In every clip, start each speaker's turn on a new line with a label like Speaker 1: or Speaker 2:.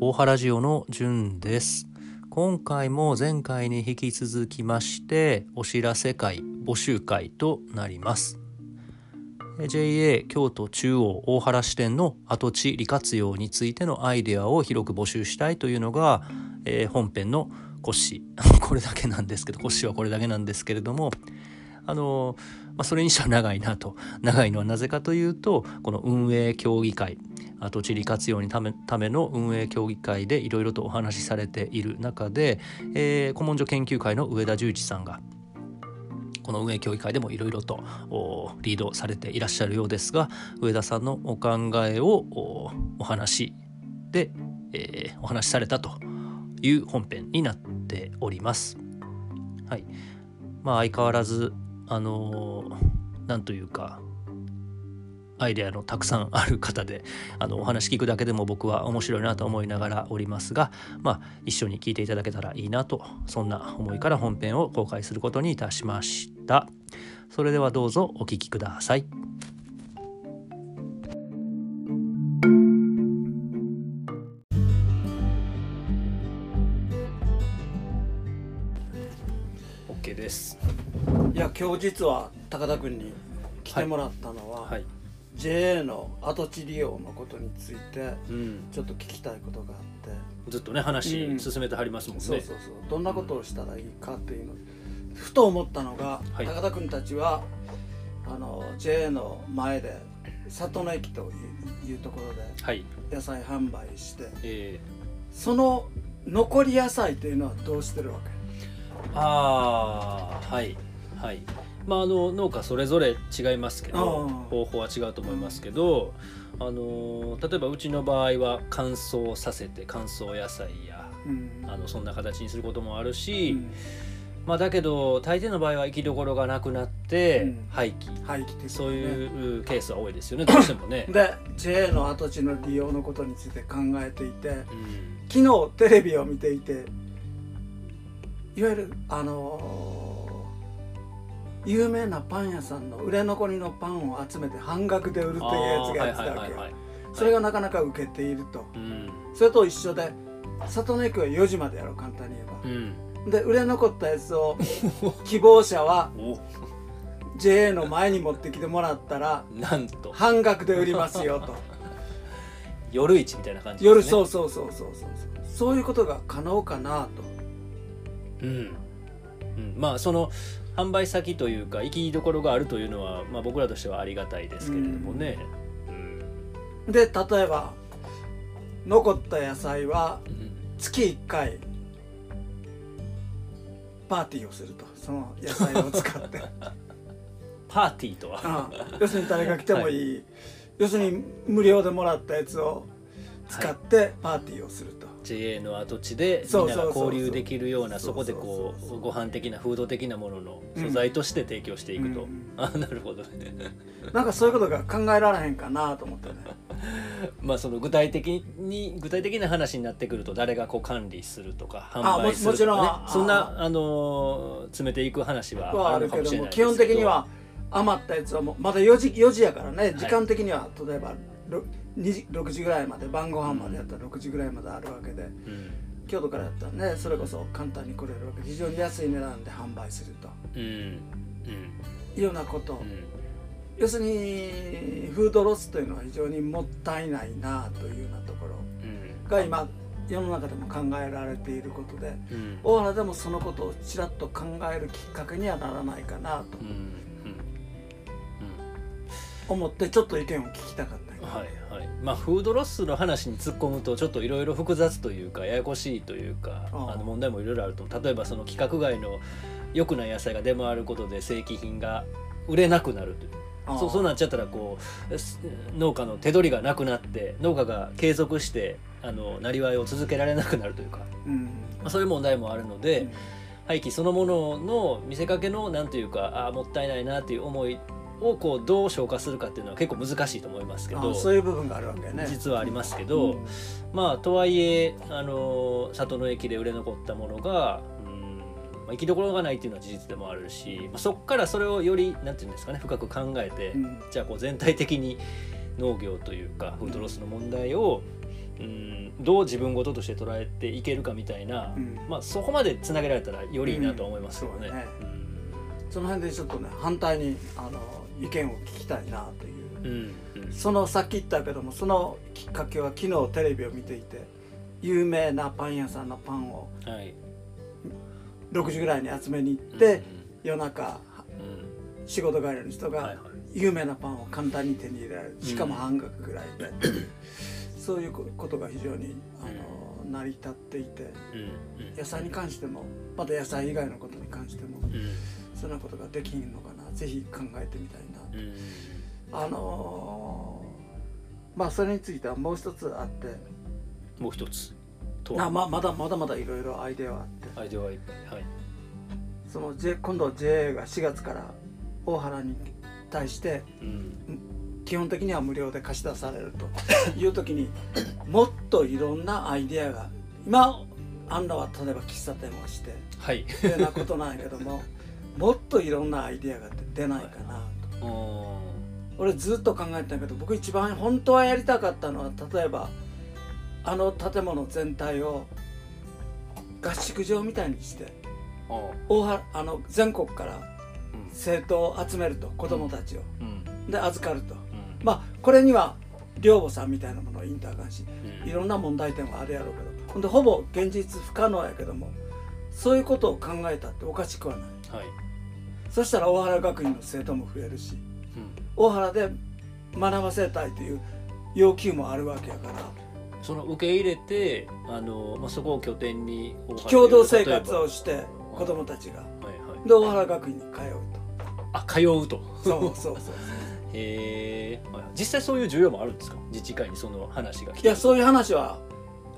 Speaker 1: 大原ジオのじゅんです。今回も前回に引き続きましてお知らせ会募集会となります。JA 京都中央大原支店の跡地利活用についてのアイデアを広く募集したいというのが、えー、本編の骨子。これだけなんですけど骨子はこれだけなんですけれどもあのまあ、それにしては長いなと 長いのはなぜかというとこの運営協議会跡地利活用にためための運営協議会でいろいろとお話しされている中で、えー、古文書研究会の上田十一さんがこの運営協議会でもいろいろとリードされていらっしゃるようですが上田さんのお考えをお話で、えー、お話しされたという本編になっております。はいまあ、相変わらずあのなんというかアイデアのたくさんある方で あのお話聞くだけでも僕は面白いなと思いながらおりますが、まあ、一緒に聞いていただけたらいいなとそんな思いから本編を公開することにいたしました。それではどうぞお聴きください。
Speaker 2: 今日実は高田君に来てもらったのは、はい。はい JA の跡地利用のことについてちょっと聞きたいことがあって、
Speaker 1: うん、ずっとね話進めてはりますもんね、
Speaker 2: そうそうそう。どんなことをしたらいいかっていうの、うん、ふと思ったのが、はい、高田君たちはあの JA の前で里の駅というところで野菜販売して、はいえ。ー、その残り野菜というのはどうしてるわけ？
Speaker 1: ああはいはい。まあ、あの農家それぞれ違いますけど方法は違うと思いますけど、あの例えばうちの場合は乾燥させて乾燥野菜や、うん、あのそんな形にすることもあるし、うん、まあ、だけど大抵の場合は生きどころがなくなって廃棄,、廃棄、ね、そういうケースは多いですよねどうしてもね。
Speaker 2: で JA の跡地の利用のことについて考えていて、うん、昨日テレビを見ていていわゆるあのー有名なパン屋さんの売れ残りのパンを集めて半額で売るっていうやつがやってたわけよ。それがなかなか受けていると、それと一緒で里の駅は4時までやろう簡単に言えば、うん、で売れ残ったやつを 希望者は JA の前に持ってきてもらったらなんと。半額で売りますよと。
Speaker 1: 夜市みたいな感じ、
Speaker 2: ね、夜そうそうそうそうそう。そういうことが可能かなと。
Speaker 1: うん、うん、まあその販売先というか行きどころがあるというのは、まあ、僕らとしてはありがたいですけれどもね。
Speaker 2: うん、で例えば残った野菜は月1回パーティーをすると。その野菜を使って。
Speaker 1: パーティーとは？
Speaker 2: 要するに誰が来てもいい、はい、要するに無料でもらったやつを使ってパーティーをすると、
Speaker 1: JA の跡地でみんなが交流できるようなそこでこうご飯的なフード的なものの素材として提供していくと、うん、あなるほどね
Speaker 2: なんかそういうことが考えられへんかなと思ってね。
Speaker 1: まあその具体的に具体的な話になってくると誰がこう管理するとか販売するとか、ね、そんなあの詰めていく話はあるかもしれないですけど。基
Speaker 2: 本的には余ったやつはもうまだ4時 ,4 時やからね。時間的には例えば時6時ぐらいまで晩ご飯までやったら6時ぐらいまであるわけで、うん、京都からやったらねそれこそ簡単に来れるわけ非常に安い値段で販売すると、うん。うん、いうようなこと、要するにフードロスというのは非常にもったいないなというようなところ。が今世の中でも考えられていることで、大原でもそのことをちらっと考えるきっかけにはならないかなと。思ってちょっと意見を聞きたかった、
Speaker 1: はいはい。まあフードロスの話に突っ込むとちょっといろいろ複雑というかややこしいというかあの問題もいろいろあると例えばその規格外の良くない野菜が出回ることで正規品が売れなくなるという。そうそうなっちゃったらこう農家の手取りがなくなって農家が継続してあのなりわいを続けられなくなるというか、うん。まあ、そういう問題もあるので、うん、廃棄そのものの見せかけのなんというかあもったいないなっていう思いをこうどう消化するかっていうのは結構難しいと思いますけど
Speaker 2: そういう部分があるわけね。
Speaker 1: 実はありますけど、うん、まあとはいえあの里の駅で売れ残ったものが、うん、あ、生きどころがないっていうのは事実でもあるし、まあ、そこからそれをよりなんていうんですかね深く考えて、
Speaker 2: うん。
Speaker 1: じゃあこう全体的に農業というかフードロスの問題を、うん、どう自分事として捉えていけるかみたいな、
Speaker 2: うん。
Speaker 1: まあ、そこまでつなげられたらよりいいなとは思いますよね。
Speaker 2: うん。そうね。
Speaker 1: うん。
Speaker 2: その辺でちょっとね反対にあの意見を聞きたいなという。
Speaker 1: うんうん。
Speaker 2: そのさっき言ったけどもそのきっかけは昨日テレビを見ていて有名なパン屋さんのパンを
Speaker 1: はい。
Speaker 2: 6時ぐらいに集めに行って、夜中
Speaker 1: うん。
Speaker 2: 仕事帰りの人が有名なパンを簡単に手に入れられる。しかも半額ぐらいで、そういうことが非常にあの成り立っていて
Speaker 1: うんうん。
Speaker 2: 野菜に関してもまた野菜以外のことに関しても
Speaker 1: うん。
Speaker 2: そんなことができんのかな。ぜひ考えてみたいあのーまあそれについてはもう一つあって。
Speaker 1: もう一つ。と
Speaker 2: あままだまだまだいろいろアイデアはあって。
Speaker 1: アイデアはい。っぱいはい
Speaker 2: その、J、今度 JA が4月から大原に対して
Speaker 1: うん。
Speaker 2: 基本的には無料で貸し出されると。いう時にもっといろんなアイデアが今あんらは例えば喫茶店をして
Speaker 1: はい。
Speaker 2: ってなことなんやけどももっといろんなアイデアが出ないかな。と
Speaker 1: うん
Speaker 2: 俺ずっと考えてたけど僕一番本当はやりたかったのは例えばあの建物全体を合宿場みたいにして
Speaker 1: あ
Speaker 2: 大原あの全国から
Speaker 1: うん。
Speaker 2: 生徒を集めると子供たちを、
Speaker 1: うん。
Speaker 2: で預かると。
Speaker 1: うん。
Speaker 2: まあこれには寮母さんみたいなものをインター関し
Speaker 1: うん。
Speaker 2: いろんな問題点はあるやろうけどほんでほぼ現実不可能やけどもそういうことを考えたっておかしくはない。
Speaker 1: はい
Speaker 2: そしたら大原学院の生徒も増えるし
Speaker 1: うん。
Speaker 2: 大原で学ばせたいという要求もあるわけやから。
Speaker 1: その受け入れてあの、まあ、そこを拠点に
Speaker 2: 共同生活をして子供たちが。
Speaker 1: ばはいはい。
Speaker 2: で大原学院に通う
Speaker 1: あ通うと。
Speaker 2: とそうそうそう。
Speaker 1: へえ実際そういう需要もあるんですか？自治会にその話が来て。
Speaker 2: いやそういう話は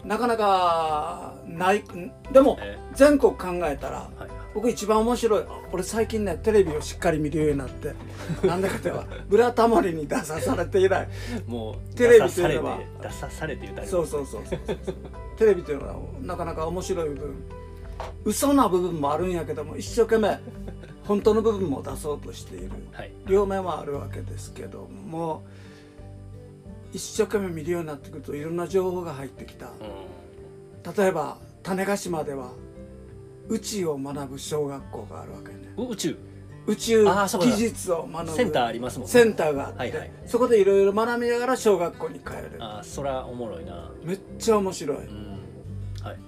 Speaker 2: なかなかないんでも
Speaker 1: え
Speaker 2: 全国考えたら僕一番面白い。俺最近ねテレビをしっかり見るようになって なんでかといえば「ブラタモリ」に出さされて以来
Speaker 1: もう
Speaker 2: テレビというのは
Speaker 1: 出さされて
Speaker 2: そうそうそう。テレビというのはなかなか面白い部分。嘘な部分もあるんやけども一生懸命 本当の部分も出そうとしている。
Speaker 1: はい。
Speaker 2: 両面はあるわけですけども一生懸命見るようになってくるといろんな情報が入ってきた。
Speaker 1: う
Speaker 2: 例えば種子島では宇宙を学ぶ小学校があるわけね。
Speaker 1: ん、宇宙？
Speaker 2: 宇宙技術を学ぶ。
Speaker 1: センターありますもんね。
Speaker 2: センターがあって、
Speaker 1: はいはい。
Speaker 2: そこでいろいろ学びながら小学校に帰る。
Speaker 1: あーそらおもろいな。
Speaker 2: めっちゃ面白い。
Speaker 1: うん。はい。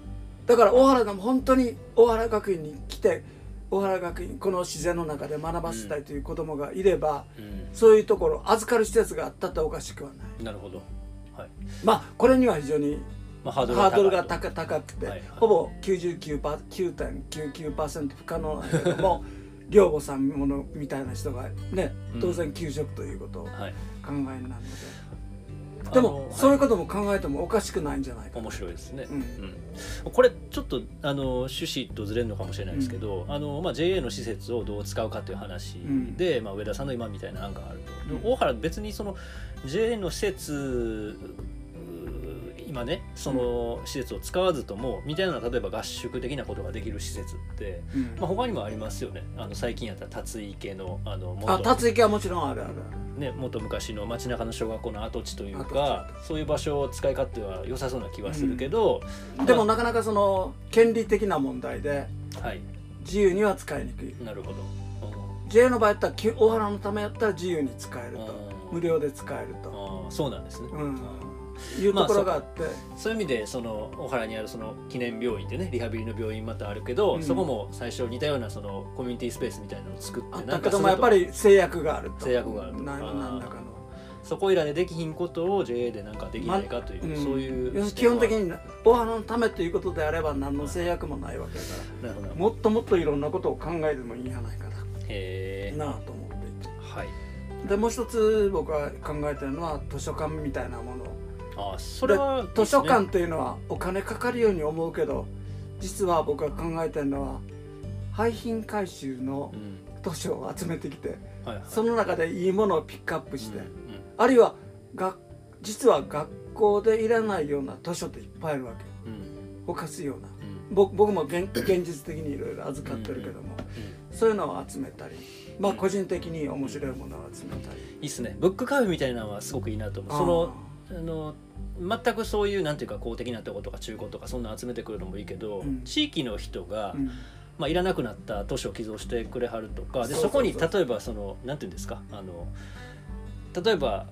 Speaker 2: だから大原が本当に大原学院に来て大原学院この自然の中で学ばせたいという子供がいれば、
Speaker 1: うん。
Speaker 2: そういうところ預かる施設があったっておかしくはない。
Speaker 1: なるほど。はい。
Speaker 2: まあこれには非常に
Speaker 1: まあハードル
Speaker 2: が
Speaker 1: 高い
Speaker 2: 高高くて、
Speaker 1: はいはい。
Speaker 2: ほぼ99.99%不可能なんだけども 寮母さんものみたいな人がね
Speaker 1: うん。
Speaker 2: 当然給食ということを考
Speaker 1: はい。
Speaker 2: えになるので、でもそういうことも考えてもおかしくないんじゃないかな
Speaker 1: 面白いですね、
Speaker 2: うん。
Speaker 1: うん。これちょっとあの趣旨とずれるのかもしれないですけど、あのまあ、JA の施設をどう使うかという話で、まあ、上田さんの今みたいな案があると、で大原別にその JA の施設う今ねその施設を使わずともみたいな例えば合宿的なことができる施設って、
Speaker 2: うん。
Speaker 1: まあ、他にもありますよね。あの最近やったら達池のあの
Speaker 2: あ
Speaker 1: 元
Speaker 2: 達池はもちろんあるある
Speaker 1: ね、もっと昔の街中の小学校の跡地という
Speaker 2: 跡
Speaker 1: かそういう場所を使い勝手は良さそうな気はするけど、
Speaker 2: あるでもなかなかその権利的な問題で
Speaker 1: はい。
Speaker 2: 自由には使いにくい。
Speaker 1: なるほど、
Speaker 2: JA の場合やったらき大原のためやったら自由に使えると。
Speaker 1: うん
Speaker 2: 無料で使える
Speaker 1: うん
Speaker 2: と、
Speaker 1: あー。そうなんですね、
Speaker 2: うん、いうところがあって、
Speaker 1: そういう意味でその小原にあるその記念病院ってねリハビリの病院またあるけど、
Speaker 2: うん。
Speaker 1: そこも最初似たようなそのコミュニティスペースみたいなのを作ってなんか
Speaker 2: たけどもやっぱり制約があると。
Speaker 1: 制約があると
Speaker 2: な
Speaker 1: あー
Speaker 2: なんだかの、
Speaker 1: そこいらでできひんことを JA でなんかできないかという、
Speaker 2: うん
Speaker 1: そういう視
Speaker 2: 基本的に大原のためということであれば何の制約もないわけだか
Speaker 1: なるほど。
Speaker 2: らもっともっといろんなことを考えてもいいんじゃないか
Speaker 1: へえ
Speaker 2: ななあと思って。いて
Speaker 1: はい。
Speaker 2: でもう一つ僕が考えてるのは図書館みたいなもの
Speaker 1: あーそれは、
Speaker 2: 図書館というのはお金かかるように思うけど実は僕が考えてるのは廃品回収の
Speaker 1: うん。
Speaker 2: 図書を集めてきて
Speaker 1: はいはい。
Speaker 2: その中でいいものをピックアップして、
Speaker 1: うん
Speaker 2: あるいはが実は学校でいらないような図書っていっぱいあるわけ。
Speaker 1: うん。うん
Speaker 2: ほかすような。僕僕も現現実的にいろいろ預かってるけども、そういうのを集めたりまあ個人的に面白いものを集めたり、
Speaker 1: いいっすね。ブックカフェみたいなのはすごくいいなと思う。そのあの全くそういうなんていうか公的なとことか中古とかそんな集めてくるのもいいけど、
Speaker 2: うん。
Speaker 1: 地域の人が、
Speaker 2: うん。
Speaker 1: まあ、いらなくなった図書を寄贈してくれはるとかで
Speaker 2: そ
Speaker 1: こに例えばそのなんていうんですかあの例えば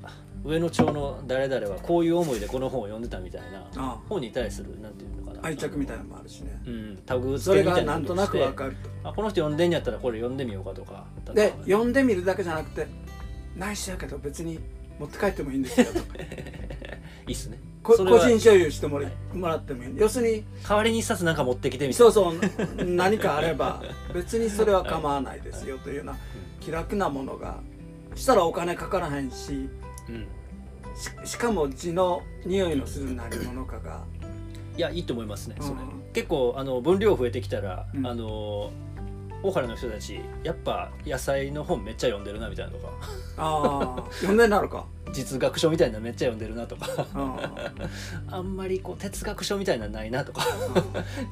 Speaker 1: 上野町の誰々はこういう思いでこの本を読んでたみたいな
Speaker 2: あ
Speaker 1: 本に対するなんていうのかな。
Speaker 2: 愛着みたいなのもあるしね。
Speaker 1: うん。タグ
Speaker 2: それ
Speaker 1: 付けみたいな
Speaker 2: がなんとなくわか
Speaker 1: る
Speaker 2: る
Speaker 1: あこの人読んでんやったらこれ読んでみようかとか
Speaker 2: とで読んでみるだけじゃなくて内緒やけど別に持って帰ってもいいんですよと
Speaker 1: いいっすね。
Speaker 2: こ
Speaker 1: それは
Speaker 2: 個人所有してもらもらってもいい。要するに
Speaker 1: 代わりに一冊なんか持ってきてみたい
Speaker 2: そ
Speaker 1: な
Speaker 2: うそう。何かあれば 別にそれは構わないですよというような気楽なものがしたらお金かからへんし
Speaker 1: うん。
Speaker 2: ししかも字の匂いのする何者かが。
Speaker 1: いやいいと思いますねそれ、
Speaker 2: うん。
Speaker 1: 結構あの分量増えてきたら、
Speaker 2: うん。
Speaker 1: あの大原の人たちやっぱ野菜の本めっちゃ読んでるなみたいなとか。
Speaker 2: ああ読んでなるか。
Speaker 1: 実学書みたいなのめっちゃ読んでるなとか。
Speaker 2: あ
Speaker 1: あんまりこう哲学書みたいなのないなとか。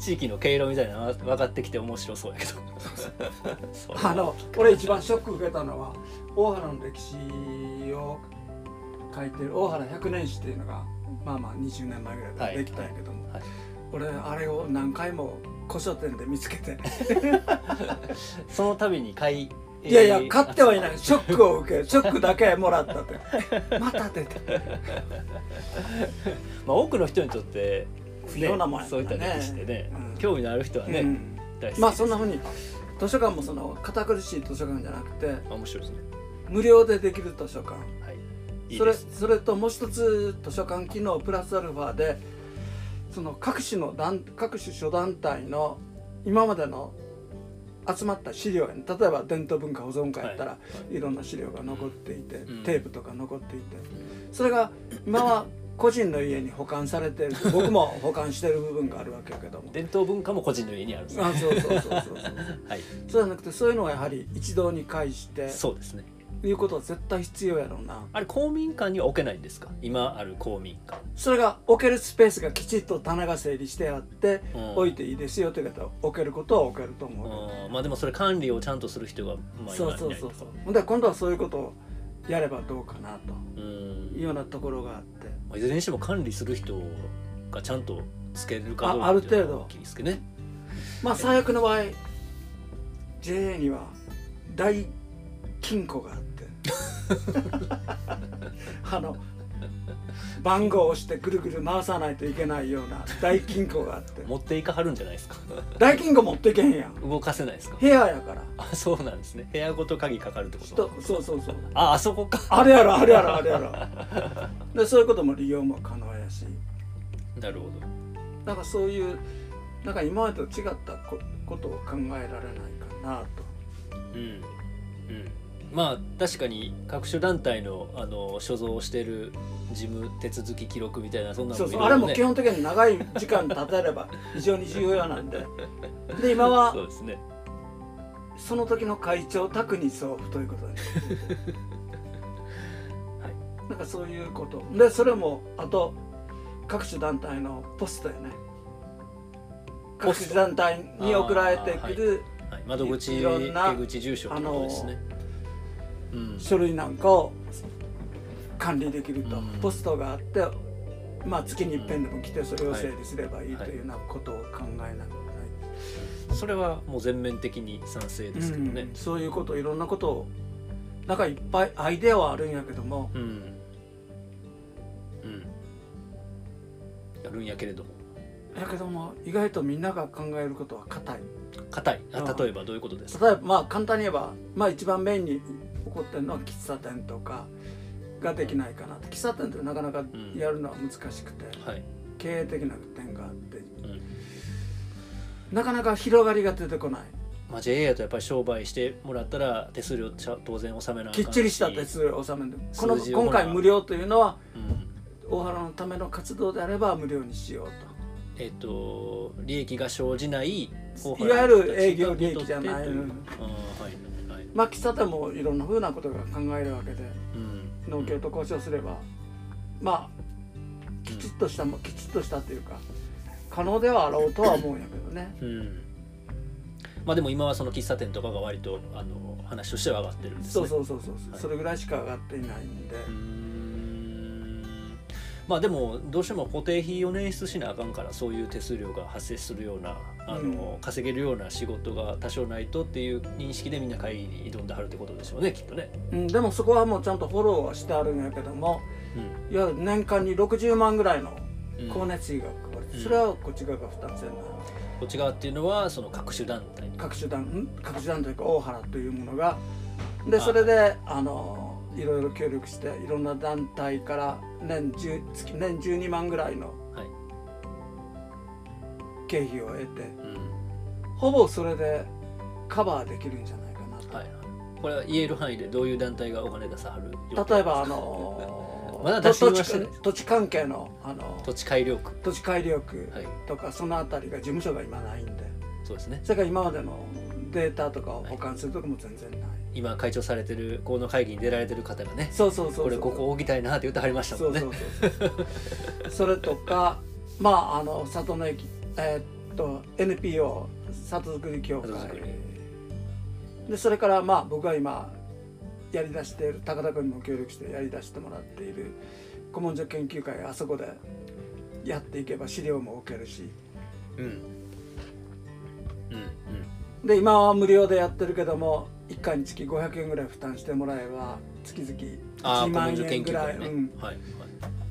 Speaker 1: 地域の経路みたいなの分かってきて面白そうやけど。
Speaker 2: あの俺一番ショック受けたのは大原の歴史を書いてる大原百年史っていうのがまあまあ20年前ぐらいからできたんやけども、
Speaker 1: はい。
Speaker 2: 俺あれを何回も古書店で見つけて。
Speaker 1: その度に買い
Speaker 2: いやいや買ってはいない。ショックを受けるショックだけもらったって。また出た。
Speaker 1: まあ、多くの人にとって、
Speaker 2: 不要なもんや
Speaker 1: そういった歴史でね、
Speaker 2: うん。
Speaker 1: 興味のある人はね、
Speaker 2: うん。
Speaker 1: 大好き
Speaker 2: まあそんなふうに図書館もその堅苦しい図書館じゃなくて
Speaker 1: あ面白いですね。
Speaker 2: 無料でできる図書館。
Speaker 1: はい。いい
Speaker 2: それそれともう一つ図書館機能プラスアルファでその各種の団各種諸団体の今までの集まった資料例えば伝統文化保存会やったら、
Speaker 1: はい。
Speaker 2: い、ろんな資料が残っていて、
Speaker 1: うん。
Speaker 2: テープとか残っていてそれが今は個人の家に保管されてる僕も保管してる部分があるわけやけども。
Speaker 1: 伝統文化も個人の家にある。んですね
Speaker 2: あそうそうそうそうそう。
Speaker 1: はい。
Speaker 2: そうじゃなくてそういうのはやはり一堂に会して
Speaker 1: そうですね
Speaker 2: いうことは絶対必要やろうな。
Speaker 1: あれ公民館には置けないんですか？今ある公民館。
Speaker 2: それが置けるスペースがきちっと棚が整理してあって、
Speaker 1: うん。
Speaker 2: 置いていいですよという方は置けることは置けると思う、
Speaker 1: うん。まあでもそれ管理をちゃんとする人がまあ
Speaker 2: そう
Speaker 1: 今いないと
Speaker 2: そうそうそうで今度はそういうことをやればどうかなと。
Speaker 1: うん。
Speaker 2: いうようなところがあって。
Speaker 1: まあいずれにしても管理する人がちゃんとつけるかどうか
Speaker 2: あある程度。
Speaker 1: 大きいですけどね。
Speaker 2: まあ最悪の場合 JA には大金庫があって。あの番号を押してぐるぐる回さないといけないような大金庫があって。
Speaker 1: 持っていかはるんじゃないですか。
Speaker 2: 大金庫持っていけへんやん。
Speaker 1: 動かせないですか。
Speaker 2: 部屋やから。
Speaker 1: あそうなんですね。部屋ごと鍵かかるってこと。
Speaker 2: 人そうそうそう
Speaker 1: ああそこか。
Speaker 2: あれやろあれやろあれやろ。でそういうことも利用も可能やし。
Speaker 1: なるほ
Speaker 2: なんかそういうなんか今までと違ったこことを考えられないかなと。
Speaker 1: どうん。うんまあ確かに各種団体のあの所蔵してる事務手続き記録みたいなそんなの
Speaker 2: そうそう。あれも基本的に長い時間経てれば非常に重要なんで。で今は
Speaker 1: そうですね。
Speaker 2: その時の会長宅に送付ということで、
Speaker 1: はい。
Speaker 2: なんかそういうこと。でそれもあと各種団体のポストやね。各種団体に送られてくる
Speaker 1: はい、窓口
Speaker 2: いろんな
Speaker 1: 出口住所ですね、うん
Speaker 2: 書類なんかを管理できると、
Speaker 1: うん。
Speaker 2: ポストがあって、まあ、月に一遍でも来てそれを整理すればいいというようなことを考えなくない、
Speaker 1: それはもう全面的に賛成ですけどね。
Speaker 2: うん。そういうこといろんなことをなんかいっぱいアイデアはあるんやけども。
Speaker 1: うん。うん、やるんやけれども。
Speaker 2: やけども意外とみんなが考えることは硬い。
Speaker 1: 硬い。例えばどういうことですか？
Speaker 2: 例えばまあ簡単に言えば、まあ、一番メインに起こってるのは喫茶店とかができないかなと喫茶店ってなかなかやるのは難しくて、
Speaker 1: はい、
Speaker 2: 経営的な点があって。
Speaker 1: うん。
Speaker 2: なかなか広がりが出てこない。
Speaker 1: まあ、JA やとやっぱり商売してもらったら手数料ちゃ当然納めなあかん
Speaker 2: きっちりした手数料を納めるこの今回無料というのは
Speaker 1: うん
Speaker 2: 大原のための活動であれば無料にしよう
Speaker 1: えっ、と利益が生じない
Speaker 2: いわゆる営業利益じゃない、
Speaker 1: という。
Speaker 2: うん
Speaker 1: はい
Speaker 2: まあ喫茶店もいろんなふうなことが考えるわけで
Speaker 1: うん。
Speaker 2: 農協と交渉すれば。まあきちっとしたもきちっとしたというか可能ではあろうとは思うんやけどね、
Speaker 1: うん。まあでも今はその喫茶店とかが割とあの話としては上がってるんですね。
Speaker 2: そうそうそうそう、
Speaker 1: はい。
Speaker 2: それぐらいしか上がっていないんで、
Speaker 1: うーんまあでもどうしても固定費を捻出しなあかんからそういう手数料が発生するようなあの、稼げるような仕事が多少ないとっていう認識でみんな会議に挑んではるってことでしょうねきっとね。
Speaker 2: うん、でもそこはもうちゃんとフォローはしてあるんやけどもいわゆる年間に60万ぐらいの
Speaker 1: うん。
Speaker 2: 光熱費がかかる、
Speaker 1: うん。
Speaker 2: それはこっち側が負担せんな。
Speaker 1: こっち側っていうのはその各種団体
Speaker 2: 各種団ん各種団というか大原というものが。でそれであのいろいろ協力していろんな団体から年10月年12万ぐらいの
Speaker 1: はい、
Speaker 2: 経費を得て
Speaker 1: うん。
Speaker 2: ほぼそれでカバーできるんじゃないかなと、
Speaker 1: はいはい、これは言える範囲でどういう団体がお金出さはる？
Speaker 2: 例えばあの
Speaker 1: まだ
Speaker 2: と土地
Speaker 1: 出しはしてない
Speaker 2: 土地関係のあの
Speaker 1: 土地改良区。
Speaker 2: 土地改良区
Speaker 1: はい。
Speaker 2: とかそのあたりが事務所が今ないんで。
Speaker 1: そうですね。
Speaker 2: それから今までのデータとかを保管するとこも全然
Speaker 1: 今会長されてるこの会議に出られてる方がね
Speaker 2: そうそうそう
Speaker 1: これここ置きたいなって言ってはりましたもんね。
Speaker 2: それとか まああの里の駅えーっと NPO 里づくり協会。でそれからまあ僕が今やりだしている高田君にも協力してやりだしてもらっている古文書研究会あそこでやっていけば資料も置けるし。
Speaker 1: うん。うんうん。
Speaker 2: で今は無料でやってるけども1回につき500円ぐらい負担してもらえば月々1
Speaker 1: ああ古
Speaker 2: 万円ぐらい、
Speaker 1: ね、
Speaker 2: うん。
Speaker 1: はいはい。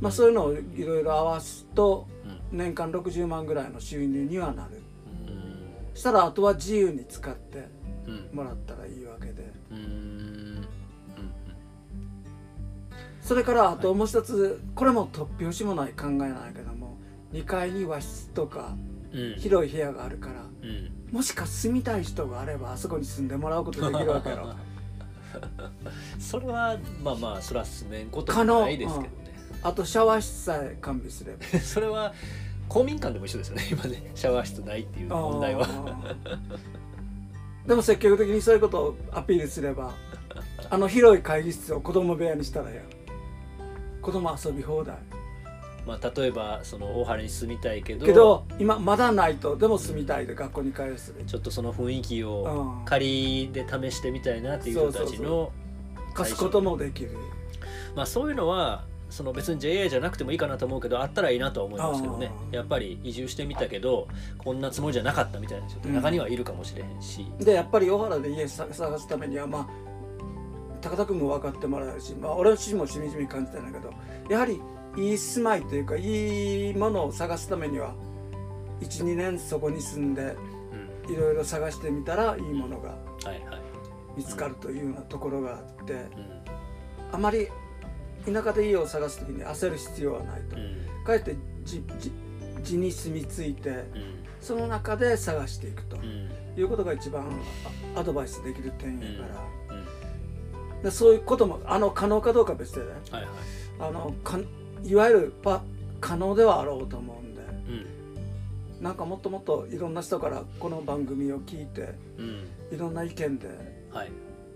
Speaker 2: まあ、そういうのをいろいろ合わすと
Speaker 1: うん。
Speaker 2: 年間60万ぐらいの収入にはなる。
Speaker 1: うん。
Speaker 2: したらあとは自由に使って
Speaker 1: うん。
Speaker 2: もらったらいいわけで。
Speaker 1: うん。うん。
Speaker 2: それからあともう一つこれも突拍子もない考えなんやけども2階に和室とか広い部屋があるから
Speaker 1: うん
Speaker 2: もしか住みたい人があればあそこに住んでもらうことできるわけやろ。
Speaker 1: それはまあまあそれは住めんこと
Speaker 2: 可能。
Speaker 1: もないですけどね、
Speaker 2: あとシャワー室さえ完備すれば。
Speaker 1: それは公民館でも一緒ですよね。今ねシャワー室ないっていう問題は。
Speaker 2: でも積極的にそういうことをアピールすればあの広い会議室を子供部屋にしたらや。子供遊び放題
Speaker 1: まあ例えばその大原に住みたいけど
Speaker 2: けど今まだないとでも住みたいで学校に通うする
Speaker 1: ちょっとその雰囲気を
Speaker 2: うん。
Speaker 1: 仮で試してみたいなっていう人たちの
Speaker 2: 貸すこともできる。
Speaker 1: まあそういうのはその別に JA じゃなくてもいいかなと思うけどあったらいいなとは思いますけどね。やっぱり移住してみたけどこんなつもりじゃなかったみたいな人って中にはいるかもしれへんし、
Speaker 2: でやっぱり大原で家さ探すためにはまあ高田君も分かってもらえるし、まあ、俺自身もしみじみ感じてんだけどやはりいい住まいというかいいものを探すためには12年そこに住んで
Speaker 1: うん。
Speaker 2: いろいろ探してみたらいいものが見つかるというようなところがあって
Speaker 1: うん。
Speaker 2: あまり田舎で家を探す時に焦る必要はないと。
Speaker 1: うん。
Speaker 2: かえってじじ地に住み着いて
Speaker 1: うん。
Speaker 2: その中で探していくと
Speaker 1: うん。
Speaker 2: いうことが一番あアドバイスできる点やから。
Speaker 1: うん。
Speaker 2: でそういうこともあの可能かどうかは別でね。
Speaker 1: はいはい。
Speaker 2: あのかいわゆるパ可能ではあろうと思うんで。
Speaker 1: うん。
Speaker 2: なんかもっともっといろんな人からこの番組を聞いて
Speaker 1: うん。
Speaker 2: いろんな意見で
Speaker 1: はい。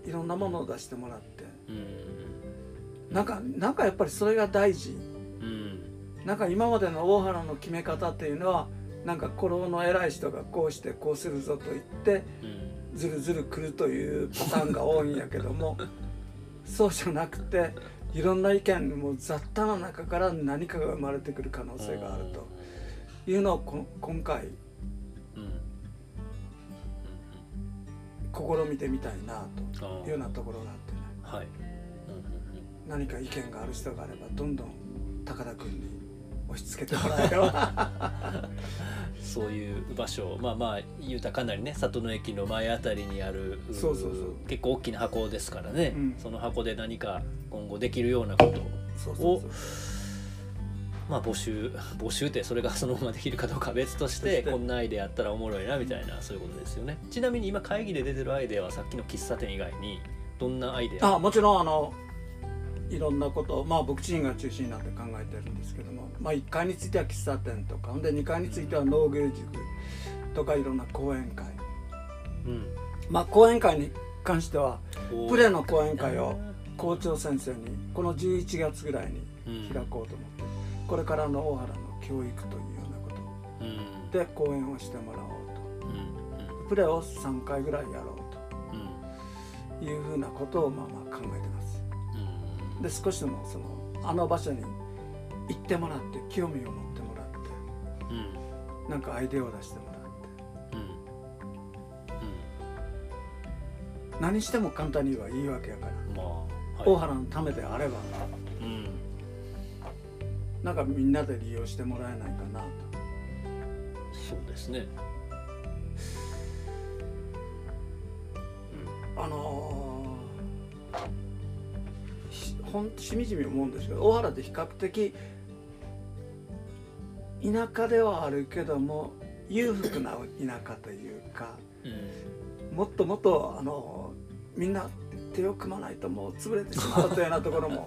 Speaker 2: いろんなものを出してもらって。
Speaker 1: うん
Speaker 2: なんかなんかやっぱりそれが大事。
Speaker 1: うん。
Speaker 2: なんか今までの大原の決め方っていうのはなんか古老の偉い人がこうしてこうするぞと言って
Speaker 1: うん。
Speaker 2: ずるずる来るというパターンが多いんやけども そうじゃなくていろんな意見も雑多な中から何かが生まれてくる可能性があるというのをこ今回試みてみたいなというようなところがあってね。
Speaker 1: ーはい。
Speaker 2: 何か意見がある人があればどんどん高田君に押し付けてもらえ
Speaker 1: そういう場所まあまあ言うたらかなりね里の駅の前あたりにある
Speaker 2: そうそうそう。
Speaker 1: 結構大きな箱ですからね、
Speaker 2: うん。
Speaker 1: その箱で何か今後できるようなことを
Speaker 2: そうそうそう。
Speaker 1: まあ募集募集ってそれがそのままできるかどうかは別とし
Speaker 2: て
Speaker 1: こんなアイデアあったらおもろいなみたいなそういうことですよね。ちなみに今会議で出てるアイデアはさっきの喫茶店以外にどんなアイデア？
Speaker 2: あもちろんあのいろんなことをまあ僕自身が中心になって考えてるんですけども、まあ、1階については喫茶店とかほんで2階については農業塾とかいろんな講演会。
Speaker 1: うん。
Speaker 2: まあ講演会に関してはプレの講演会を校長先生にこの11月ぐらいに
Speaker 1: うん
Speaker 2: 開こうと思って、これからの大原の教育というようなこと。
Speaker 1: うん。
Speaker 2: で講演をしてもらおう
Speaker 1: うん。
Speaker 2: とプレーを3回ぐらいやろ
Speaker 1: うんうん。
Speaker 2: うというふうなことをまあまあ考えてます。
Speaker 1: うん
Speaker 2: で少しでもそのあの場所に行ってもらって興味を持ってもらって
Speaker 1: うん。
Speaker 2: なんかアイデアを出してもらって。
Speaker 1: うん。
Speaker 2: 何しても簡単に言えばいいわけやから、
Speaker 1: うんまあはい。
Speaker 2: 大原のためであれば。
Speaker 1: うん。
Speaker 2: なんかみんなで利用してもらえないかなと。
Speaker 1: そうですね
Speaker 2: ほんとしみじみ思うんですけど大原って比較的田舎ではあるけども裕福な田舎というか
Speaker 1: うん。
Speaker 2: もっともっとあのみんな手を組まないともう潰れてしまうというようなところも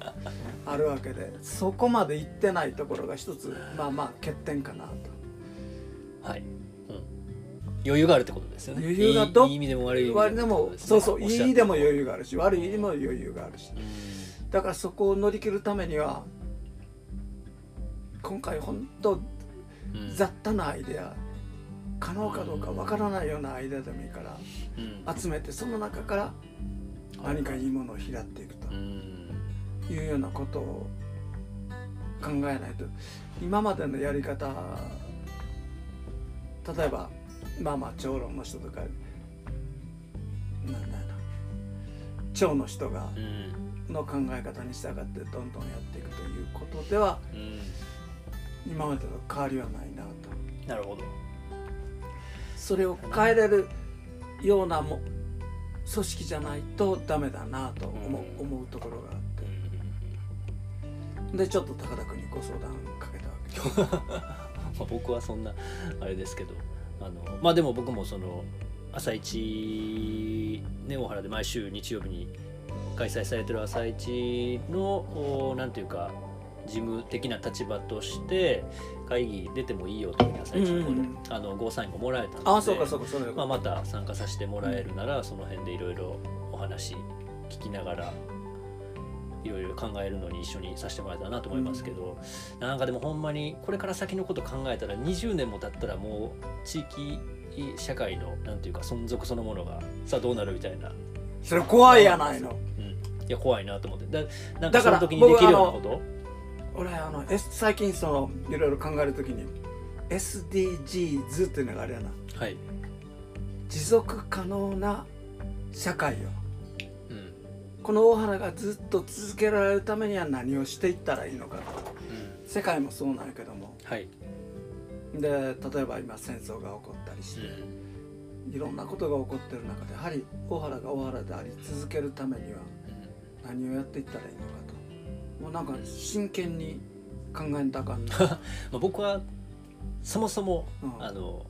Speaker 2: あるわけで そこまで行ってないところが一つまあまあ欠点かなと。
Speaker 1: はい、うん、余裕があるってことですよね。
Speaker 2: 余裕がど
Speaker 1: いい意味でも悪い意味
Speaker 2: 割でもそうそういい意味でも余
Speaker 1: 裕
Speaker 2: 裕があるし悪い意味でも余裕があるしだからそこを乗り切るためには今回本当雑多なアイデア可能かどうかわからないようなアイデアでもいいから集めてその中から何かいいものを拾っていくと。いうようなことを考えないと。今までのやり方例えばまあまあ長老の人とかなんだろうな長の人がの考え方に従ってどんどんやっていくということでは今までと変わりはないなと。
Speaker 1: なるほど。
Speaker 2: それを変えれるようなも組織じゃないとダメだなと思う,、
Speaker 1: うん。
Speaker 2: 思うところがあって。でちょっと高田君にご相談かけたわけ
Speaker 1: まあ僕はそんなあれですけどあのまあでも僕もその朝一ね大原で毎週日曜日に開催されてる朝一のおなんていうか事務的な立場として会議出てもいいよというふうに朝一の方で、
Speaker 2: うんうんうん。
Speaker 1: あのゴーサインがもらえたので
Speaker 2: ああそうかそうかそれ
Speaker 1: まあ、また参加させてもらえるなら、その辺でいろいろお話聞きながらいろいろ考えるのに一緒にさせてもらえたらなと思いますけど、なんかでもほんまにこれから先のこと考えたら20年も経ったらもう地域社会のなんていうか存続そのものがさあどうなるみたいな、
Speaker 2: それ怖いやないの。
Speaker 1: うん、いや怖いなと思って。だなん
Speaker 2: だか
Speaker 1: その時にできるようなこと？
Speaker 2: 俺あの S 最近そのいろいろ考えるときに SDGs っていうのがあれやな。
Speaker 1: はい、
Speaker 2: 持続可能な社会を。
Speaker 1: うん。
Speaker 2: この大原がずっと続けられるためには何をしていったらいいのかと。
Speaker 1: うん、
Speaker 2: 世界もそうなんやけども。
Speaker 1: はい、
Speaker 2: で例えば今戦争が起こったりして、いろんなことが起こってる中でやはり大原が大原であり続けるためには何をやっていったらいいのかと。もうなんか真剣に考えんとあかんな、
Speaker 1: まあ、僕はそもそも、
Speaker 2: うん。
Speaker 1: あの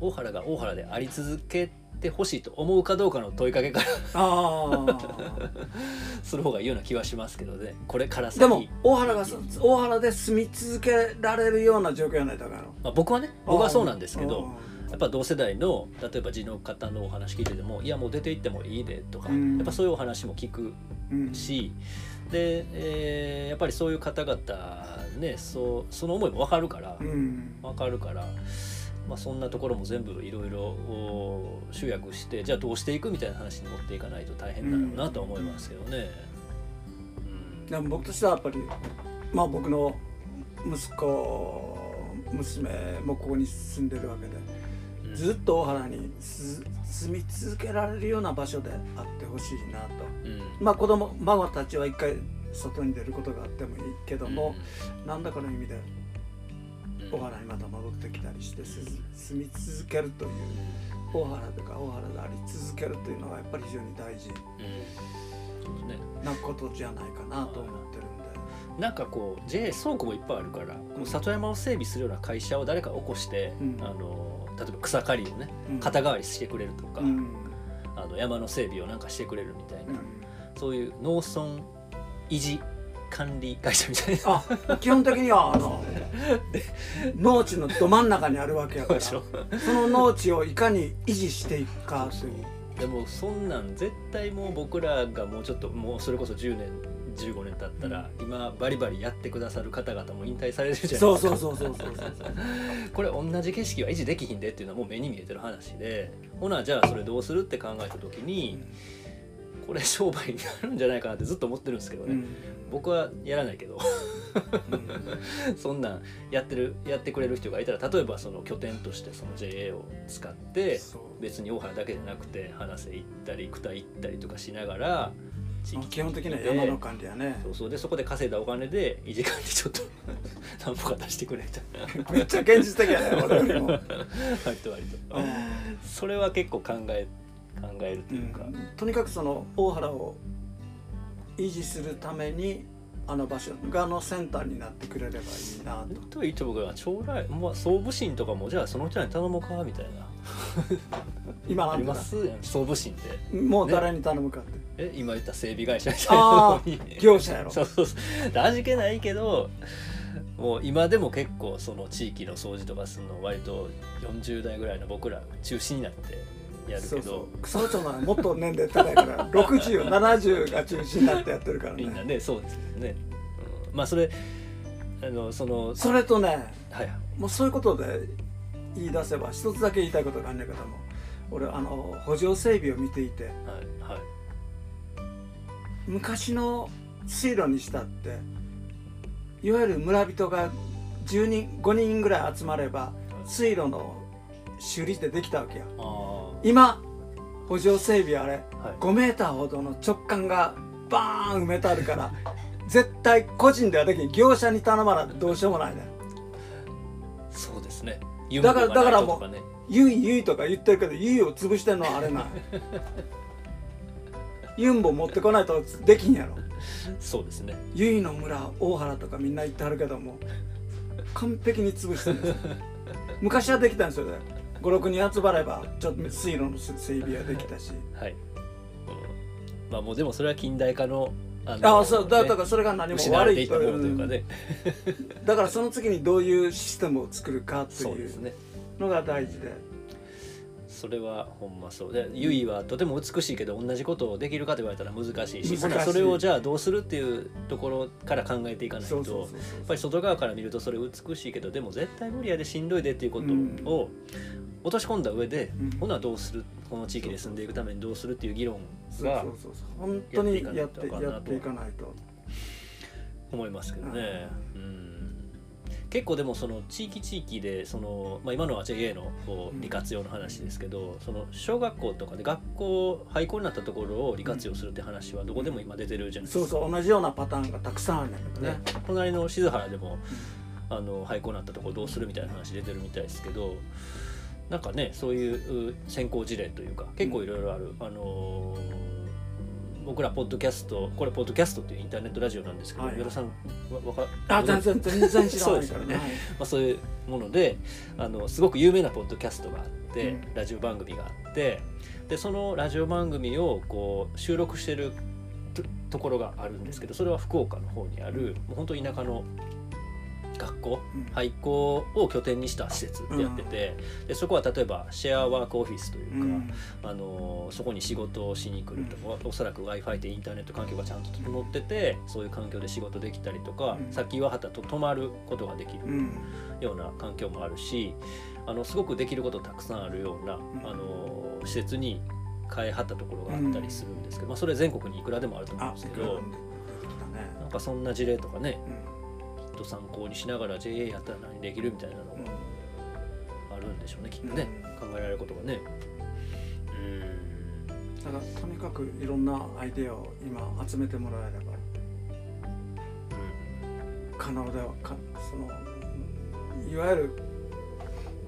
Speaker 1: 大原が大原であり続けてほしいと思うかどうかの問いかけから
Speaker 2: あ
Speaker 1: する方がいいような気はしますけどね。これから先。
Speaker 2: あでも大原がそ大原で住み続けられるような状況やないとあかんやろ。
Speaker 1: まあ、僕はね僕はそうなんですけど
Speaker 2: あ
Speaker 1: やっぱ同世代の例えば地の方のお話聞いててもいやもう出て行ってもいいでとか、
Speaker 2: うん。
Speaker 1: やっぱそういうお話も聞く
Speaker 2: ーうん。
Speaker 1: しで、えーやっぱりそういう方々ねそうその思いも分かるから、
Speaker 2: うん。
Speaker 1: 分かるから、まあ、そんなところも全部いろいろお集約してじゃあどうしていくみたいな話に持っていかないと大変だろうなとは思いますけどね。うん。
Speaker 2: でも僕としてはやっぱりまあ僕の息子娘もここに住んでるわけで
Speaker 1: うん
Speaker 2: ずっと大原にす住み続けられるような場所であってほしいなと。
Speaker 1: うん。
Speaker 2: まあ子供孫たちは一回外に出ることがあってもいいけども、何らかの意味で
Speaker 1: うん。
Speaker 2: 大原にまた戻ってきたりしてす住み続けるという大原とか大原であり続けるというのはやっぱり非常に大事なことじゃないかなと思ってるんで。
Speaker 1: なんかこう JA 倉庫もいっぱいあるから、こう里山を整備するような会社を誰か起こして、
Speaker 2: うん。
Speaker 1: あの例えば草刈りをね
Speaker 2: うん。
Speaker 1: 肩代わりしてくれるとか、
Speaker 2: うん。
Speaker 1: あの山の整備をなんかしてくれるみたいな、
Speaker 2: うん。
Speaker 1: そういう農村維持管理会社みたいな。
Speaker 2: あ基本的にはあの農地のど真ん中にあるわけやから。
Speaker 1: でしょ
Speaker 2: その農地をいかに維持していくかという。
Speaker 1: でもそんなん絶対もう僕らがもうちょっともうそれこそ10年15年経ったら、今バリバリやってくださる方々も引退されるじゃないですか。
Speaker 2: そうそうそうそうそうそう。
Speaker 1: これ同じ景色は維持できひんでっていうのはもう目に見えてる話でほなじゃあそれどうするって考えた時にこれ商売になるんじゃないかなってずっと思ってるんですけどね、
Speaker 2: うん。
Speaker 1: 僕はやらないけど。そんなんやってるやってくれる人がいたら例えばその拠点としてその JA を使って別に大原だけじゃなくて花瀬行ったり久田行ったりとかしながら
Speaker 2: 基本的には山の管理やね。
Speaker 1: そうそう。でそこで稼いだお金で維持管理ちょっと 何歩か出してくれみた。
Speaker 2: めっちゃ現実的やね俺よりも、
Speaker 1: 割と割と。それは結構考え考えると
Speaker 2: う
Speaker 1: いうか、
Speaker 2: ん、とにかくその大原を維持するためにあの場所がのセンターになってくれればいいなと。
Speaker 1: といいと僕は将来、まあ、総武神とかもじゃあその人らに頼もうかみたいな
Speaker 2: 今なんだ
Speaker 1: あります？総武神って。
Speaker 2: もう誰に頼むかって、
Speaker 1: え今言った整備会社みたいな
Speaker 2: あ
Speaker 1: のに。
Speaker 2: あ業者やろ。
Speaker 1: そうそうそう。味気ないけどもう今でも結構その地域の掃除とかするの割と40代ぐらいの僕ら中心になってやるけど。
Speaker 2: そうそう。草野町ならもっと年齢高いから 6070が中心になってやってるから
Speaker 1: みんな
Speaker 2: ね
Speaker 1: ねそうですよね、うん、まあそれあのその
Speaker 2: それとね
Speaker 1: はいはい。
Speaker 2: もうそういうことで言い出せば一つだけ言いたいことがあるんだけども俺あの補助整備を見ていて
Speaker 1: はいはい。
Speaker 2: 昔の水路にしたっていわゆる村人が10人5人ぐらい集まれば水路の修理ってできたわけよ。
Speaker 1: あ
Speaker 2: 今補助整備あれ
Speaker 1: あはい。
Speaker 2: 5メーターほどの直管がバーン埋めてあるから絶対個人ではできん。業者に頼まなどうしようもないね
Speaker 1: ですね。
Speaker 2: だから
Speaker 1: と
Speaker 2: だからもう
Speaker 1: とね
Speaker 2: ゆいゆいとか言ってるけどゆいを潰してんのはあれない ユンボ持ってこないとできんやろ。
Speaker 1: そうですね。
Speaker 2: 由比の村大原とかみんな行ってはるけども完璧に潰してるんです。よ 昔はできたんですよ。ね56人集まればちょっと水路の整備はできたし。
Speaker 1: はい、うんまあもうでもそれは近代化のあの
Speaker 2: ああそうだ
Speaker 1: ね。
Speaker 2: だからそれが何も悪いと
Speaker 1: ていうかね、
Speaker 2: だからその次にどういうシステムを作るかという
Speaker 1: そうですね。
Speaker 2: のが大事で。
Speaker 1: それはほんまそう。でゆいはとても美しいけど同じことをできるかと言われたら難しいしそれをじゃあどうするっていうところから考えていかないとやっぱり外側から見るとそれ美しいけどでも絶対無理やでしんどいでっていうことを落とし込んだ上で、
Speaker 2: うん。
Speaker 1: ほなどうするこの地域で住んでいくためにどうするっていう議論が
Speaker 2: そうそうそう。本当にやって
Speaker 1: い
Speaker 2: かないと。
Speaker 1: 思いますけどね。うん。結構でもその地域地域でその、まあ、今のは JA のこう
Speaker 2: うん
Speaker 1: 利活用の話ですけど、その小学校とかで学校廃校になったところを利活用するって話はどこでも今出てるじゃないですか。
Speaker 2: そうそう。同じようなパターンがたくさんあるんだけどね。
Speaker 1: ね、隣の静原でもあの廃校になったところどうするみたいな話出てるみたいですけどなんかねそういうう先行事例というか結構いろいろある、あのー僕らポッドキャストこれポッドキャストっていうインターネットラジオなんですけど、
Speaker 2: はい
Speaker 1: さんわわか
Speaker 2: あ全然全然知ら
Speaker 1: そう
Speaker 2: ないからね。
Speaker 1: ですよね、まあ、そういうものであのすごく有名なポッドキャストがあって、
Speaker 2: うん。
Speaker 1: ラジオ番組があってでそのラジオ番組をこう収録してるとところがあるんですけどそれは福岡の方にあるもう本当田舎の学校
Speaker 2: うん。
Speaker 1: 廃校を拠点にした施設でやってて、でそこは例えばシェアワークオフィスというか、
Speaker 2: うん。
Speaker 1: あのそこに仕事をしに来ると、おおそらく w i f i でインターネット環境がちゃんと整っててそういう環境で仕事できたりとか、
Speaker 2: うん。
Speaker 1: さっき言わはったと泊まることができる
Speaker 2: うん。
Speaker 1: ような環境もあるしあのすごくできることたくさんあるような、
Speaker 2: ん。
Speaker 1: あの施設に変えはったところがあったりするんですけど、まあ、それ全国にいくらでもあると思うん
Speaker 2: あ
Speaker 1: ですけどなんかそんな事例とかねと参考にしながら JA やったら何できるみたいなのがあるんでしょうねきっとね、考えられることがね。うん。
Speaker 2: だからとにかくいろんなアイデアを今集めてもらえれば可能ではかそのいわゆる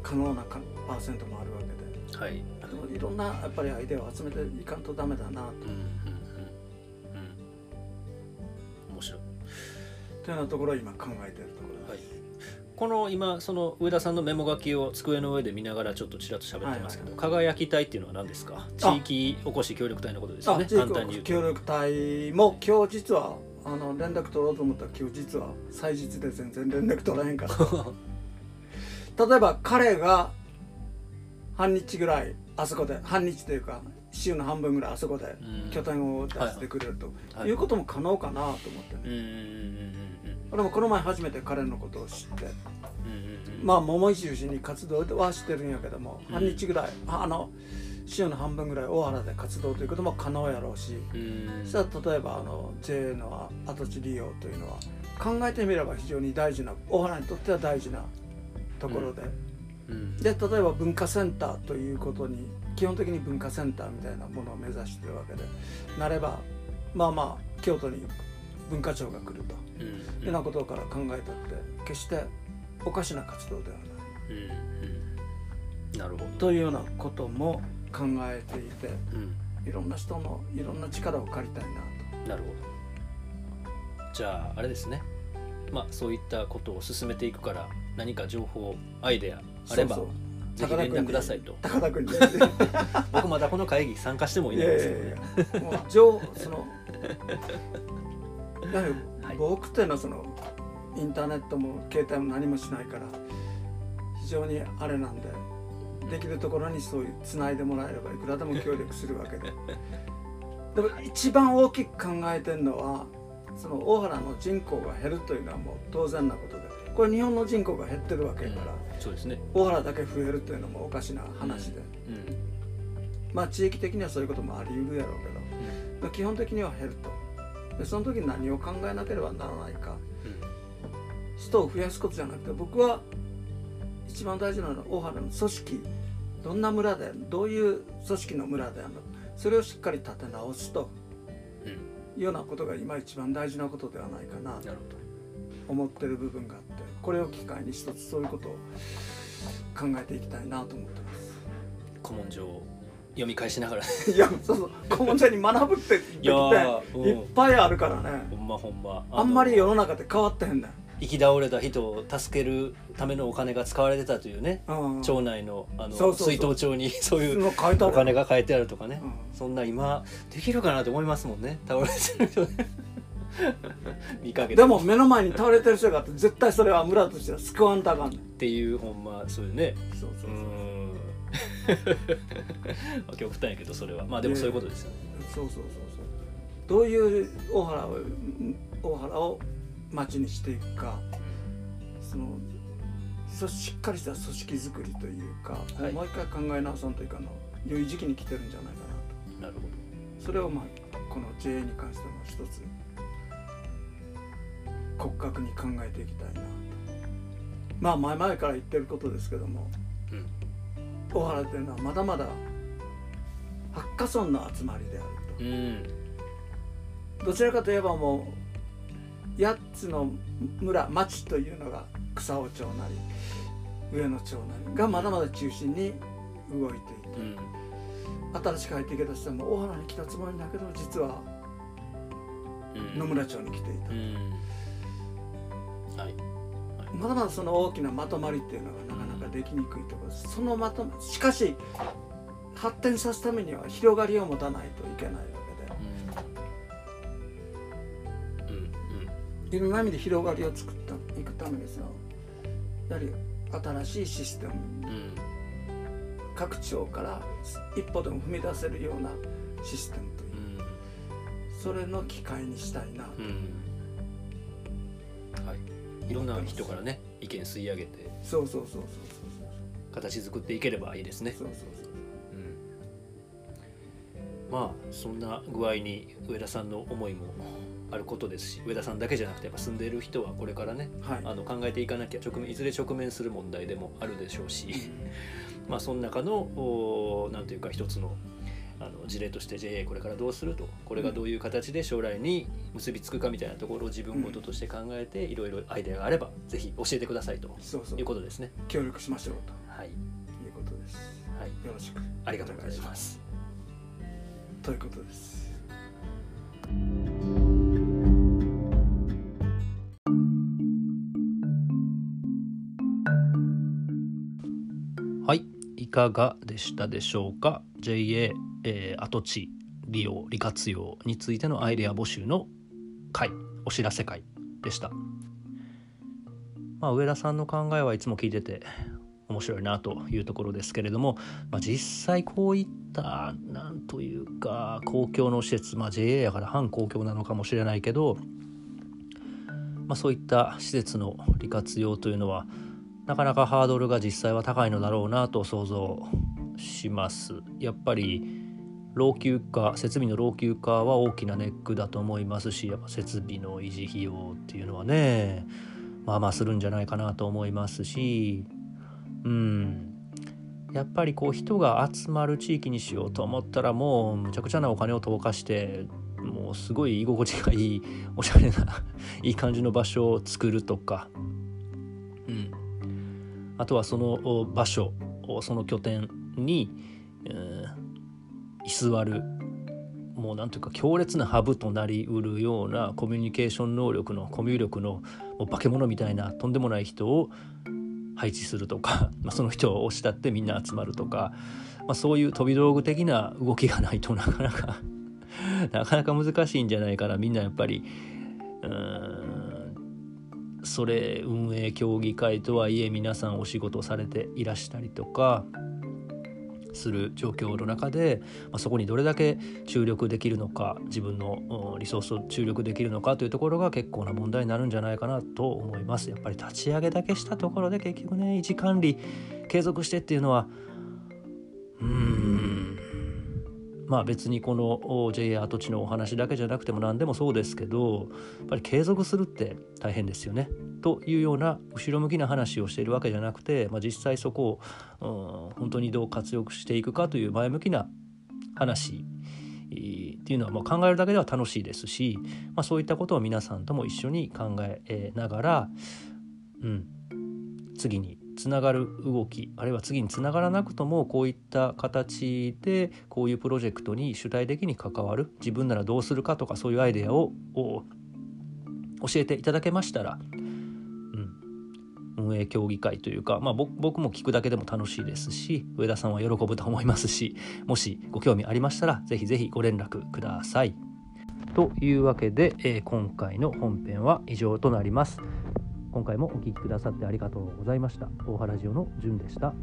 Speaker 2: 可能なかパーセントもあるわけで。
Speaker 1: はい。
Speaker 2: でもいろんなやっぱりアイデアを集めていかんとダメだなと。
Speaker 1: うん
Speaker 2: というようなところを今考えているところ
Speaker 1: はい
Speaker 2: です。。
Speaker 1: この今その上田さんのメモ書きを机の上で見ながらちょっとちらっと喋ってますけど、輝き隊っていうのは何ですか？地域おこし協力隊のことですよね。
Speaker 2: あ地
Speaker 1: 簡単に言うと。
Speaker 2: 域協力隊も今日実はあの連絡取ろうと思ったら今日実は祭日で全然連絡取らへんから 例えば彼が半日ぐらいあそこで半日というか週の半分ぐらいあそこで拠点を出してくれるということも可能かなと思ってね。俺もこの前初めて彼のことを知って、まあ桃井中心に活動はしてるんやけども、半日ぐらいあの週の半分ぐらい大原で活動ということも可能やろうし、そしたら例えばあの JA の跡地利用というのは考えてみれば非常に大事な大原にとっては大事なところで。で例えば文化センターということに基本的に文化センターみたいなものを目指してるわけで。なればまあまあ京都に文化庁が来ると、うん。うん、いうようなことから考えたって決しておかしな活動ではない。
Speaker 1: うん。うん、なるほど。
Speaker 2: というようなことも考えていて、うん、いろんな人のいろんな力を借りたいな
Speaker 1: と。なるほど。じゃああれですね。まあそういったことを進めていくから何か情報アイデアあればぜひ連絡くださいと。
Speaker 2: 高田君に。
Speaker 1: 僕またこの会議参加してもいいんです
Speaker 2: けど、ね、情その 僕っていうのはそのインターネットも携帯も何もしないから非常にあれなんでできるところにそういうつないでもらえればいくらでも協力するわけで。でも一番大きく考えてるのはその大原の人口が減るというのはもう当然なことでこれ日本の人口が減ってるわけやから、
Speaker 1: うん、そうですね、
Speaker 2: 大原だけ増えるというのもおかしな話で、うん。うん、まあ地域的にはそういうこともあり得るやろうけど、基本的には減るとでその時に何を考えなければならないか、人を増やすことじゃなくて僕は一番大事なのは大原の組織。どんな村でどういう組織の村であるの。それをしっかり立て直すというようなことが今一番大事なことではないかな。と思ってる部分があってこれを機会に一つそういうことを考えていきたいなと思ってます。
Speaker 1: 古文書読み返しながら。
Speaker 2: いやそうそう。古文書に学ぶっていいっぱいあるからね。
Speaker 1: ほんまほんま。
Speaker 2: あんまり世の中で変わってへんだよ
Speaker 1: 生き倒れた人を助けるためのお金が使われてたというね、うん、町内のあの水筒帳にそういうお金が書いてあるとかね、うん、そんな今できるかなと思いますもんね。倒れてる人。ね
Speaker 2: 見かけでも目の前に倒れてる人があって絶対それは村としては救わんとあかんねん。っ
Speaker 1: ていうほんまそういうね。そうそうそう 極端やけどそれは。まあでもそういうことですよね、
Speaker 2: そうそうそうそう。どういう大原を大原を町にしていくか。そのそしっかりした組織づくりというか、はい、もう一回考え直さんというかの良い時期に来てるんじゃないか
Speaker 1: なと。なるほど。
Speaker 2: それをまあこの JA に関しても一つ骨格に考えていきたいなと。まあ前々から言ってることですけども、うん、大原というのはまだまだ八カ村の集まりであると、うん、どちらかといえばもう8つの村町というのが草尾町なり上野町なりがまだまだ中心に動いていて、うん、新しく入ってきた人も大原に来たつもりだけど実は野村町に来ていた、はい、まだまだその大きなまとまりっていうのがなできにくいところですそのまとしかし発展させるためには広がりを持たないといけないいろんな意味で広がりを作っていくためにさやはり新しいシステム、うん、各町から一歩でも踏み出せるようなシステムという、うん、それの機会にしたいなと、うん、
Speaker 1: はい、いろんな人からね意見吸い上げて。
Speaker 2: そうそうそうそう
Speaker 1: 形作っていければいいですね。そうそうそう。まあそんな具合に上田さんの思いもあることですし上田さんだけじゃなくてやっぱ住んでいる人はこれからね、はい、あの考えていかなきゃ直面いずれ直面する問題でもあるでしょうし、まあその中の何ていうか一つのあの事例として JA これからどうするとこれがどういう形で将来に結びつくかみたいなところを自分事として考えていろいろアイデアがあればぜひ教えてくださいということですね。
Speaker 2: 協力しましょうと、
Speaker 1: はい、いう
Speaker 2: ことです。はい、よろしく
Speaker 1: ありがとうございます。
Speaker 2: ということです。
Speaker 1: かがでしたでしょうか？JA、えー、跡地利用利活用についてのアイデア募集の会お知らせ会でした、まあ、上田さんの考えはいつも聞いてて面白いなというところですけれども、まあ、実際こういったなんというか公共の施設、まあ、JA やから反公共なのかもしれないけど、まあ、そういった施設の利活用というのはなかなかハードルが実際は高いのだろうなと想像します。やっぱり老朽化設備の老朽化は大きなネックだと思いますしやっぱ設備の維持費用っていうのはねまあまあするんじゃないかなと思いますしうん。やっぱりこう人が集まる地域にしようと思ったらもうむちゃくちゃなお金を投下してもうすごい居心地がいいおしゃれないい感じの場所を作るとか、うん、あとはその場所その拠点に、えー、居座るもうなんというか強烈なハブとなりうるようなコミュニケーション能力のコミュ力の化け物みたいなとんでもない人を配置するとか、まあ、その人を押し立ってみんな集まるとか、まあ、そういう飛び道具的な動きがないと なかなかなかなか難しいんじゃないかな。みんなやっぱりうんそれ運営協議会とはいえ皆さんお仕事されていらしたりとかする状況の中で、まあ、そこにどれだけ注力できるのか自分のリソースを注力できるのかというところが結構な問題になるんじゃないかなと思います。やっぱり立ち上げだけしたところで結局ね維持管理継続してっていうのはうーんまあ別にこの JA 跡地のお話だけじゃなくても何でもそうですけどやっぱり継続するって大変ですよね。というような後ろ向きな話をしているわけじゃなくて、まあ、実際そこを、うん、本当にどう活用していくかという前向きな話っていうのはもう考えるだけでは楽しいですし、まあ、そういったことを皆さんとも一緒に考えながら、うん、次につながる動きあるいは次につながらなくともこういった形でこういうプロジェクトに主体的に関わる自分ならどうするかとかそういうアイデアを教えていただけましたら、うん、運営協議会というか、まあ、僕も聞くだけでも楽しいですし上田さんは喜ぶと思いますしもしご興味ありましたら是非是非ご連絡ください。というわけで、えー、今回の本編は以上となります。今回もお聴きくださってありがとうございました。大原ジオのじゅんでした。